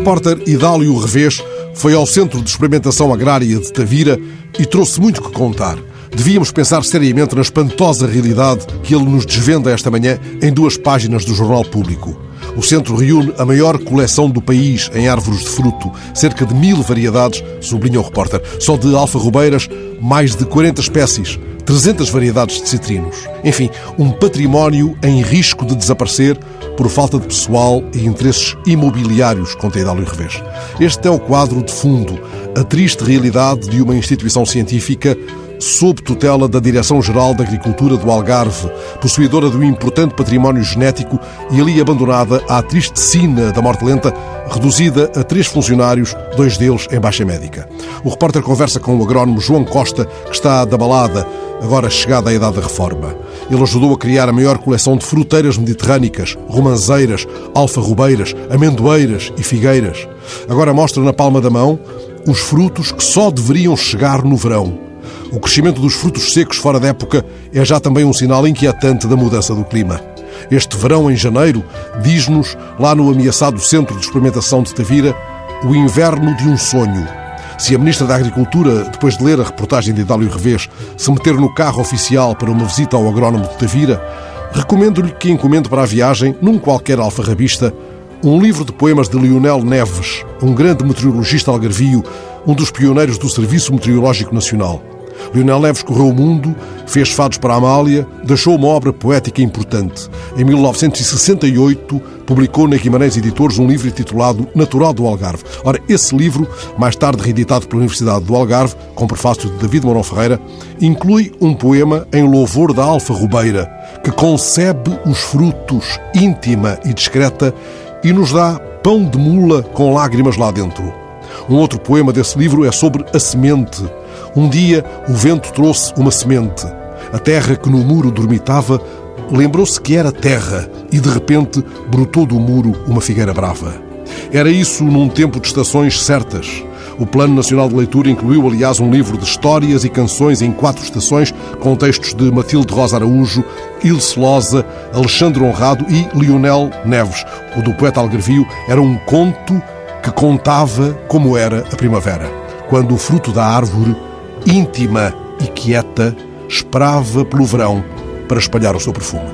repórter Idálio Revés foi ao Centro de Experimentação Agrária de Tavira e trouxe muito que contar. Devíamos pensar seriamente na espantosa realidade que ele nos desvenda esta manhã em duas páginas do Jornal Público. O centro reúne a maior coleção do país em árvores de fruto, cerca de mil variedades, sublinha o repórter. Só de alfarrobeiras, mais de 40 espécies, 300 variedades de citrinos. Enfim, um património em risco de desaparecer por falta de pessoal e interesses imobiliários, conta Idálio Revés. Este é o quadro de fundo, a triste realidade de uma instituição científica sob tutela da Direção-Geral da Agricultura do Algarve, possuidora de um importante património genético e ali abandonada à triste sina da morte lenta, reduzida a três funcionários, dois deles em baixa médica. O repórter conversa com o agrónomo João Costa, que está da balada, agora chegada à idade da reforma. Ele ajudou a criar a maior coleção de fruteiras mediterrânicas, romanzeiras, alfarrobeiras, amendoeiras e figueiras. Agora mostra na palma da mão os frutos que só deveriam chegar no verão. O crescimento dos frutos secos fora da época é já também um sinal inquietante da mudança do clima. Este verão, em janeiro, diz-nos, lá no ameaçado Centro de Experimentação de Tavira, o inverno de um sonho. Se a Ministra da Agricultura, depois de ler a reportagem de Idálio Revés, se meter no carro oficial para uma visita ao agrónomo de Tavira, recomendo-lhe que encomende para a viagem, num qualquer alfarrabista, um livro de poemas de Lionel Neves, um grande meteorologista algarvio, um dos pioneiros do Serviço Meteorológico Nacional. Lionel Neves correu o mundo, fez fados para a Amália, deixou uma obra poética importante. Em 1968, publicou na Guimarães Editores um livro intitulado Natural do Algarve. Ora, esse livro, mais tarde reeditado pela Universidade do Algarve, com prefácio de David Mourão Ferreira, inclui um poema em louvor da Alfa Rubeira, que concebe os frutos íntima e discreta e nos dá pão de mula com lágrimas lá dentro. Um outro poema desse livro é sobre a semente, um dia o vento trouxe uma semente. A terra que no muro dormitava lembrou-se que era terra e de repente brotou do muro uma figueira brava. Era isso num tempo de estações certas. O Plano Nacional de Leitura incluiu, aliás, um livro de histórias e canções em quatro estações, com textos de Matilde Rosa Araújo, Ilse Loza, Alexandre Honrado e Lionel Neves. O do poeta Algarvio era um conto que contava como era a primavera, quando o fruto da árvore íntima e quieta, esperava pelo verão para espalhar o seu perfume.